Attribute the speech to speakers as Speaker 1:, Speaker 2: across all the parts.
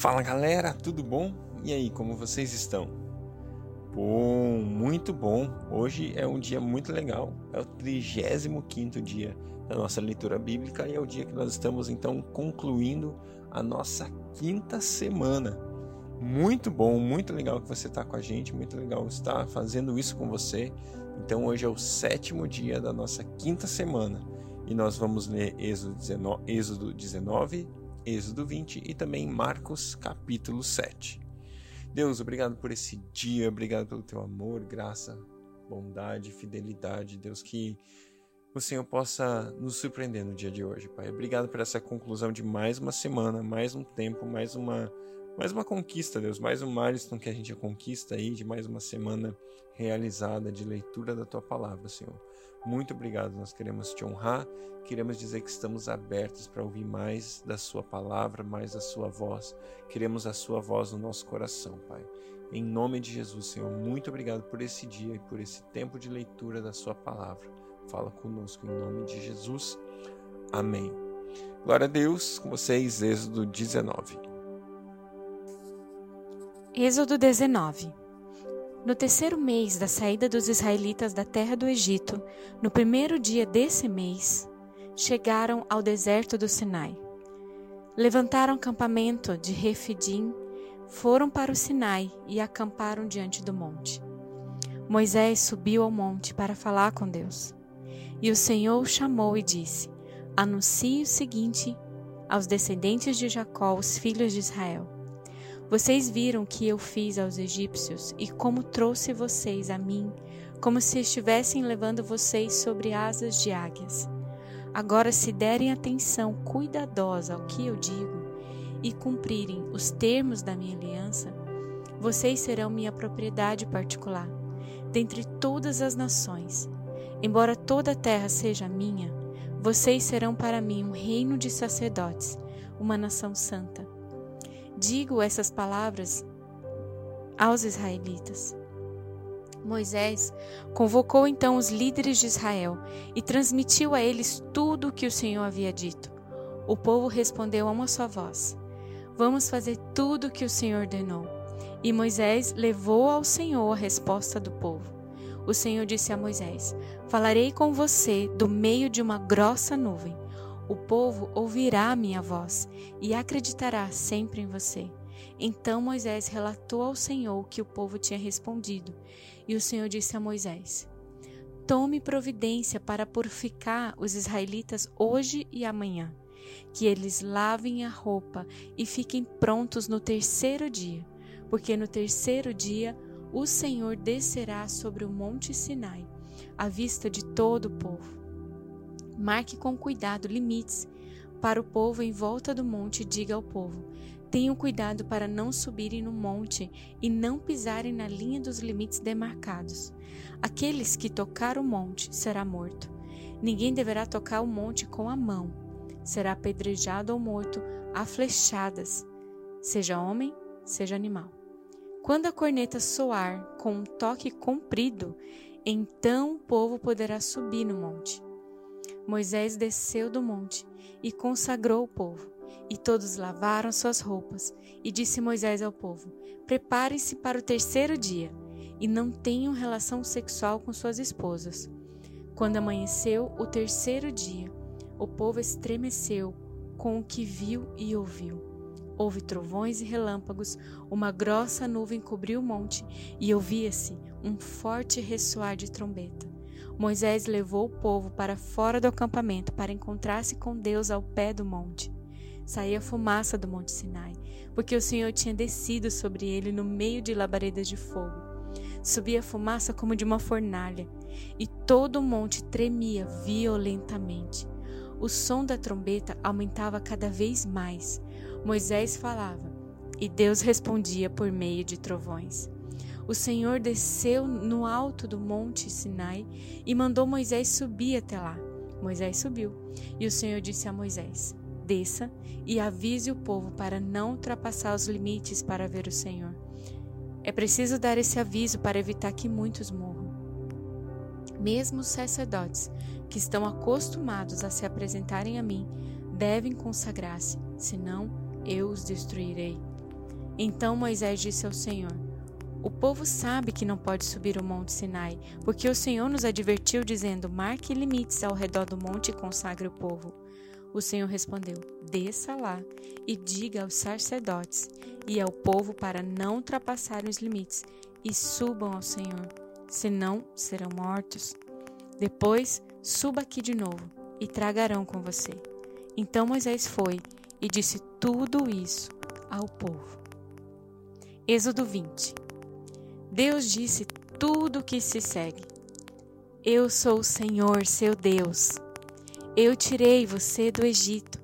Speaker 1: Fala galera, tudo bom? E aí, como vocês estão? Bom, muito bom. Hoje é um dia muito legal. É o 35 dia da nossa leitura bíblica e é o dia que nós estamos então concluindo a nossa quinta semana. Muito bom, muito legal que você está com a gente, muito legal estar fazendo isso com você. Então hoje é o sétimo dia da nossa quinta semana e nós vamos ler Êxodo 19, Êxodo 19 Êxodo 20 e também Marcos capítulo 7. Deus, obrigado por esse dia, obrigado pelo teu amor, graça, bondade, fidelidade, Deus, que o Senhor possa nos surpreender no dia de hoje, Pai. Obrigado por essa conclusão de mais uma semana, mais um tempo, mais uma mais uma conquista, Deus, mais um milestone que a gente conquista aí de mais uma semana realizada de leitura da tua palavra, Senhor. Muito obrigado, nós queremos te honrar, queremos dizer que estamos abertos para ouvir mais da sua palavra, mais da sua voz. Queremos a sua voz no nosso coração, Pai. Em nome de Jesus, Senhor, muito obrigado por esse dia e por esse tempo de leitura da sua palavra. Fala conosco em nome de Jesus. Amém. Glória a Deus, com vocês, Êxodo 19.
Speaker 2: Êxodo 19 No terceiro mês da saída dos israelitas da terra do Egito, no primeiro dia desse mês, chegaram ao deserto do Sinai. Levantaram campamento de Refidim, foram para o Sinai e acamparam diante do monte. Moisés subiu ao monte para falar com Deus. E o Senhor o chamou e disse: Anuncie o seguinte aos descendentes de Jacó, os filhos de Israel vocês viram que eu fiz aos egípcios e como trouxe vocês a mim, como se estivessem levando vocês sobre asas de águias. Agora, se derem atenção cuidadosa ao que eu digo e cumprirem os termos da minha aliança, vocês serão minha propriedade particular, dentre todas as nações. Embora toda a terra seja minha, vocês serão para mim um reino de sacerdotes, uma nação santa. Digo essas palavras aos israelitas. Moisés convocou então os líderes de Israel e transmitiu a eles tudo o que o Senhor havia dito. O povo respondeu a uma só voz: Vamos fazer tudo o que o Senhor ordenou. E Moisés levou ao Senhor a resposta do povo. O Senhor disse a Moisés: Falarei com você do meio de uma grossa nuvem. O povo ouvirá a minha voz e acreditará sempre em você. Então Moisés relatou ao Senhor o que o povo tinha respondido. E o Senhor disse a Moisés: Tome providência para purificar os israelitas hoje e amanhã, que eles lavem a roupa e fiquem prontos no terceiro dia, porque no terceiro dia o Senhor descerá sobre o monte Sinai, à vista de todo o povo. Marque com cuidado limites para o povo em volta do monte e diga ao povo: Tenham cuidado para não subirem no monte e não pisarem na linha dos limites demarcados. Aqueles que tocar o monte será morto. Ninguém deverá tocar o monte com a mão. Será apedrejado ou morto a flechadas, seja homem, seja animal. Quando a corneta soar com um toque comprido, então o povo poderá subir no monte. Moisés desceu do monte e consagrou o povo. E todos lavaram suas roupas. E disse Moisés ao povo: Preparem-se para o terceiro dia e não tenham relação sexual com suas esposas. Quando amanheceu o terceiro dia, o povo estremeceu com o que viu e ouviu. Houve trovões e relâmpagos, uma grossa nuvem cobriu o monte e ouvia-se um forte ressoar de trombeta. Moisés levou o povo para fora do acampamento para encontrar-se com Deus ao pé do monte. Saía fumaça do monte Sinai, porque o Senhor tinha descido sobre ele no meio de labaredas de fogo. Subia fumaça como de uma fornalha, e todo o monte tremia violentamente. O som da trombeta aumentava cada vez mais. Moisés falava, e Deus respondia por meio de trovões. O Senhor desceu no alto do monte Sinai e mandou Moisés subir até lá. Moisés subiu, e o Senhor disse a Moisés: Desça e avise o povo para não ultrapassar os limites para ver o Senhor. É preciso dar esse aviso para evitar que muitos morram. Mesmo os sacerdotes, que estão acostumados a se apresentarem a mim, devem consagrar-se, senão eu os destruirei. Então Moisés disse ao Senhor: O povo sabe que não pode subir o monte Sinai, porque o Senhor nos advertiu, dizendo: Marque limites ao redor do monte e consagre o povo. O Senhor respondeu: Desça lá e diga aos sacerdotes e ao povo para não ultrapassarem os limites e subam ao Senhor, senão serão mortos. Depois, suba aqui de novo e tragarão com você. Então Moisés foi e disse tudo isso ao povo. Êxodo 20 Deus disse tudo o que se segue. Eu sou o Senhor, seu Deus. Eu tirei você do Egito,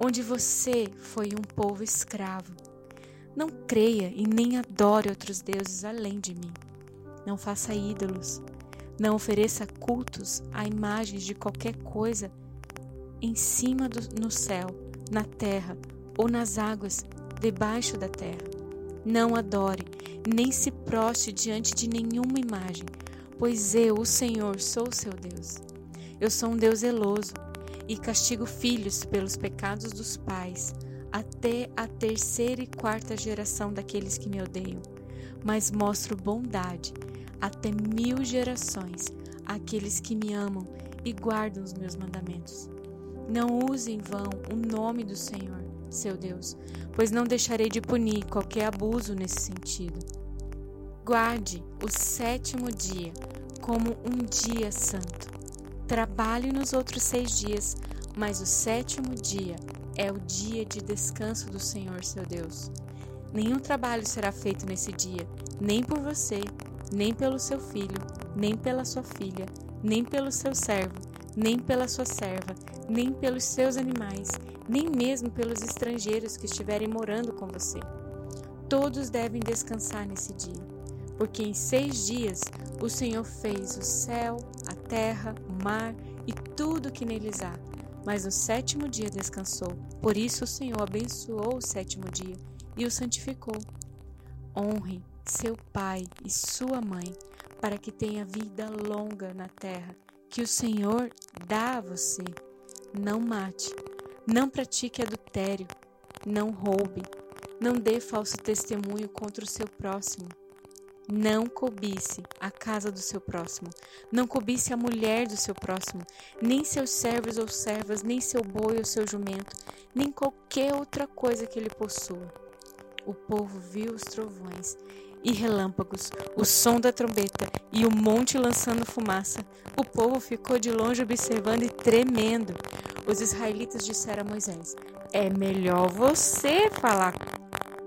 Speaker 2: onde você foi um povo escravo. Não creia e nem adore outros deuses além de mim. Não faça ídolos. Não ofereça cultos a imagens de qualquer coisa em cima do, no céu, na terra ou nas águas debaixo da terra. Não adore, nem se proste diante de nenhuma imagem, pois eu, o Senhor, sou seu Deus. Eu sou um Deus zeloso e castigo filhos pelos pecados dos pais, até a terceira e quarta geração daqueles que me odeiam. Mas mostro bondade até mil gerações àqueles que me amam e guardam os meus mandamentos. Não use em vão o nome do Senhor, seu Deus, pois não deixarei de punir qualquer abuso nesse sentido. Guarde o sétimo dia como um dia santo Trabalhe nos outros seis dias, mas o sétimo dia é o dia de descanso do Senhor seu Deus. Nenhum trabalho será feito nesse dia, nem por você, nem pelo seu filho, nem pela sua filha, nem pelo seu servo, nem pela sua serva, nem pelos seus animais, nem mesmo pelos estrangeiros que estiverem morando com você. Todos devem descansar nesse dia porque em seis dias o Senhor fez o céu, a terra, o mar e tudo que neles há. Mas no sétimo dia descansou. Por isso o Senhor abençoou o sétimo dia e o santificou. Honre seu pai e sua mãe, para que tenha vida longa na terra, que o Senhor dá a você. Não mate, não pratique adultério, não roube, não dê falso testemunho contra o seu próximo não cobice a casa do seu próximo, não cobice a mulher do seu próximo, nem seus servos ou servas, nem seu boi ou seu jumento, nem qualquer outra coisa que ele possua. O povo viu os trovões e relâmpagos, o som da trombeta e o monte lançando fumaça. O povo ficou de longe observando e tremendo. Os israelitas disseram a Moisés: É melhor você falar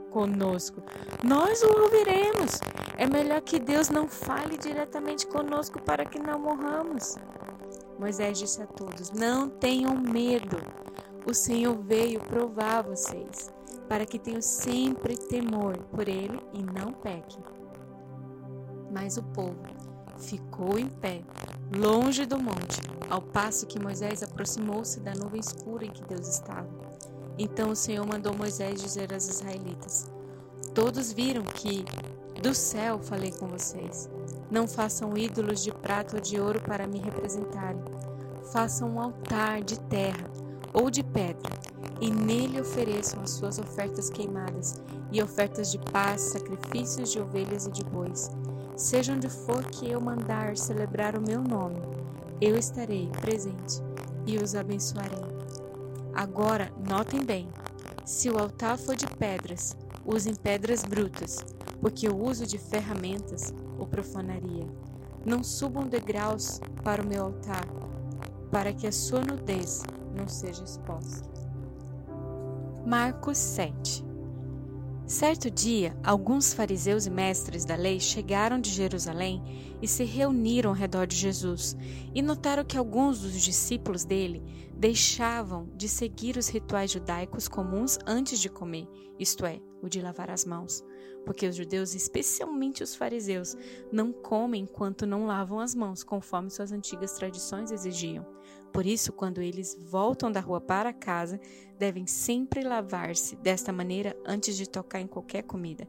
Speaker 2: conosco. Nós o ouviremos. É melhor que Deus não fale diretamente conosco para que não morramos. Moisés disse a todos: Não tenham medo. O Senhor veio provar vocês, para que tenham sempre temor por ele e não pequem. Mas o povo ficou em pé, longe do monte, ao passo que Moisés aproximou-se da nuvem escura em que Deus estava. Então o Senhor mandou Moisés dizer aos israelitas: Todos viram que do céu falei com vocês. Não façam ídolos de prata ou de ouro para me representarem. Façam um altar de terra ou de pedra e nele ofereçam as suas ofertas queimadas e ofertas de paz, sacrifícios de ovelhas e de bois. Seja onde for que eu mandar celebrar o meu nome, eu estarei presente e os abençoarei. Agora, notem bem: se o altar for de pedras, usem pedras brutas, porque o uso de ferramentas o profanaria. Não subam degraus para o meu altar, para que a sua nudez não seja exposta. Marcos 7 Certo dia, alguns fariseus e mestres da lei chegaram de Jerusalém e se reuniram ao redor de Jesus, e notaram que alguns dos discípulos dele deixavam de seguir os rituais judaicos comuns antes de comer, isto é, o de lavar as mãos, porque os judeus, especialmente os fariseus, não comem enquanto não lavam as mãos, conforme suas antigas tradições exigiam. Por isso, quando eles voltam da rua para casa, devem sempre lavar-se desta maneira antes de tocar em qualquer comida.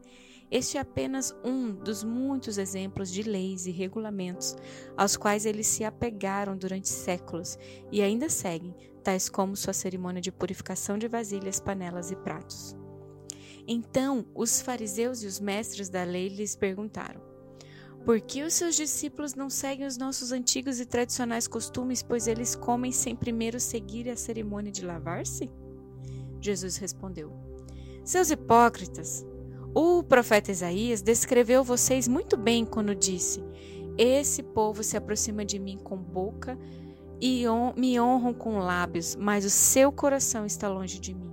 Speaker 2: Este é apenas um dos muitos exemplos de leis e regulamentos aos quais eles se apegaram durante séculos e ainda seguem, tais como sua cerimônia de purificação de vasilhas, panelas e pratos. Então os fariseus e os mestres da lei lhes perguntaram: Por que os seus discípulos não seguem os nossos antigos e tradicionais costumes, pois eles comem sem primeiro seguir a cerimônia de lavar-se? Jesus respondeu: Seus hipócritas, o profeta Isaías descreveu vocês muito bem quando disse: Esse povo se aproxima de mim com boca e me honram com lábios, mas o seu coração está longe de mim.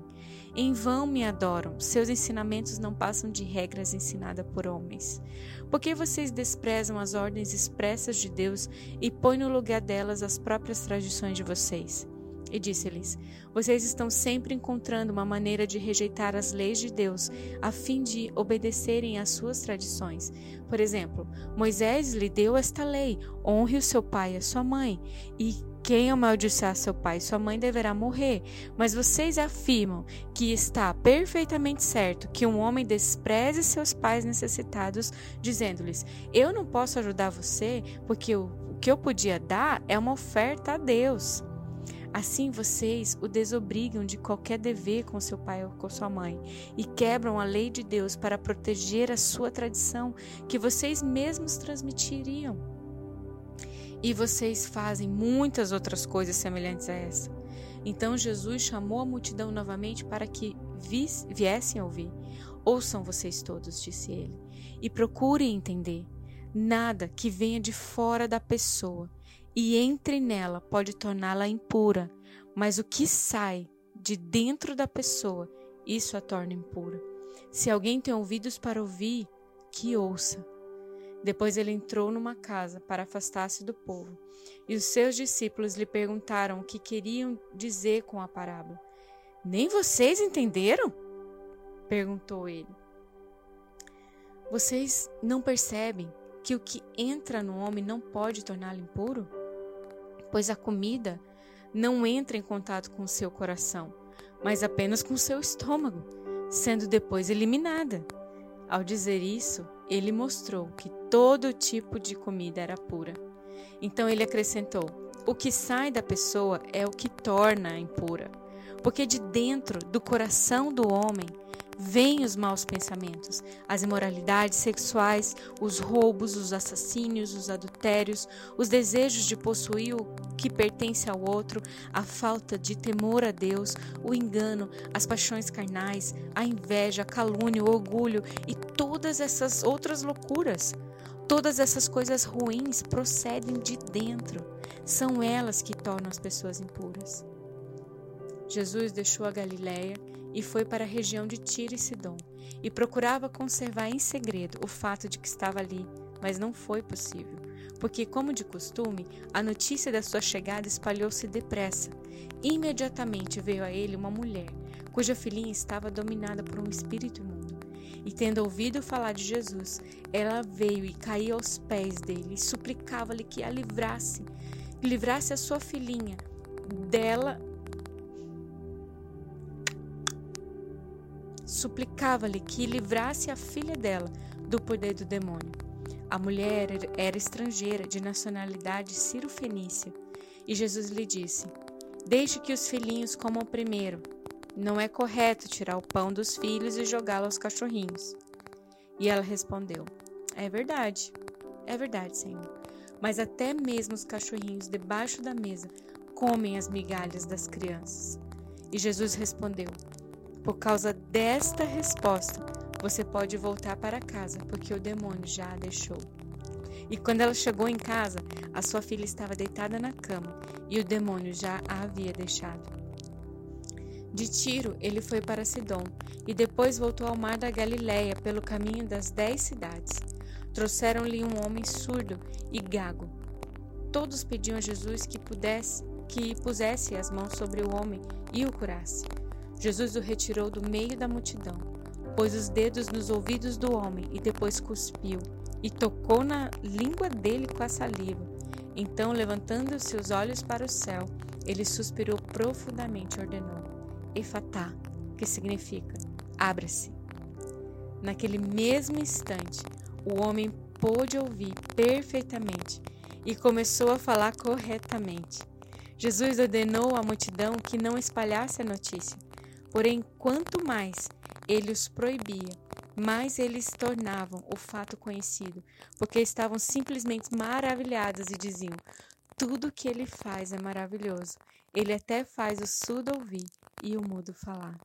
Speaker 2: Em vão me adoram, seus ensinamentos não passam de regras ensinadas por homens. Por que vocês desprezam as ordens expressas de Deus e põem no lugar delas as próprias tradições de vocês? E disse-lhes: Vocês estão sempre encontrando uma maneira de rejeitar as leis de Deus, a fim de obedecerem às suas tradições. Por exemplo, Moisés lhe deu esta lei: honre o seu pai e a sua mãe, e quem amaldiçoar seu pai e sua mãe deverá morrer. Mas vocês afirmam que está perfeitamente certo que um homem despreze seus pais necessitados, dizendo-lhes: Eu não posso ajudar você, porque o que eu podia dar é uma oferta a Deus. Assim vocês o desobrigam de qualquer dever com seu pai ou com sua mãe e quebram a lei de Deus para proteger a sua tradição que vocês mesmos transmitiriam. E vocês fazem muitas outras coisas semelhantes a essa. Então Jesus chamou a multidão novamente para que viessem a ouvir. Ouçam vocês todos, disse ele, e procurem entender. Nada que venha de fora da pessoa e entre nela pode torná-la impura, mas o que sai de dentro da pessoa, isso a torna impura. Se alguém tem ouvidos para ouvir, que ouça. Depois ele entrou numa casa para afastar-se do povo. E os seus discípulos lhe perguntaram o que queriam dizer com a parábola. Nem vocês entenderam? perguntou ele. Vocês não percebem que o que entra no homem não pode torná-lo impuro? Pois a comida não entra em contato com o seu coração, mas apenas com o seu estômago, sendo depois eliminada. Ao dizer isso, ele mostrou que todo tipo de comida era pura. Então ele acrescentou: o que sai da pessoa é o que torna impura, porque de dentro do coração do homem vêm os maus pensamentos, as imoralidades sexuais, os roubos, os assassínios, os adultérios, os desejos de possuir o que pertence ao outro, a falta de temor a Deus, o engano, as paixões carnais, a inveja, a calúnia, o orgulho e todas essas outras loucuras. Todas essas coisas ruins procedem de dentro. São elas que tornam as pessoas impuras. Jesus deixou a Galiléia e foi para a região de Tiro e Sidom, e procurava conservar em segredo o fato de que estava ali, mas não foi possível, porque, como de costume, a notícia da sua chegada espalhou-se depressa. Imediatamente veio a ele uma mulher, cuja filhinha estava dominada por um espírito imundo. E tendo ouvido falar de Jesus, ela veio e caiu aos pés dele e suplicava-lhe que a livrasse, livrasse a sua filhinha dela suplicava-lhe que livrasse a filha dela do poder do demônio. A mulher era estrangeira, de nacionalidade ciro-fenícia, e Jesus lhe disse: Deixe que os filhinhos comam primeiro. Não é correto tirar o pão dos filhos e jogá-lo aos cachorrinhos. E ela respondeu: É verdade, é verdade, Senhor. Mas até mesmo os cachorrinhos debaixo da mesa comem as migalhas das crianças. E Jesus respondeu: por causa desta resposta, você pode voltar para casa, porque o demônio já a deixou. E quando ela chegou em casa, a sua filha estava deitada na cama e o demônio já a havia deixado. De Tiro, ele foi para Sidom e depois voltou ao mar da Galiléia pelo caminho das dez cidades. Trouxeram-lhe um homem surdo e gago. Todos pediam a Jesus que pudesse que pusesse as mãos sobre o homem e o curasse. Jesus o retirou do meio da multidão, pôs os dedos nos ouvidos do homem e depois cuspiu, e tocou na língua dele com a saliva. Então, levantando seus olhos para o céu, ele suspirou profundamente e ordenou: Efatá, que significa abra-se. Naquele mesmo instante, o homem pôde ouvir perfeitamente e começou a falar corretamente. Jesus ordenou à multidão que não espalhasse a notícia, Porém, quanto mais ele os proibia, mas eles tornavam o fato conhecido, porque estavam simplesmente maravilhados e diziam: Tudo que ele faz é maravilhoso. Ele até faz o surdo ouvir e o mudo falar.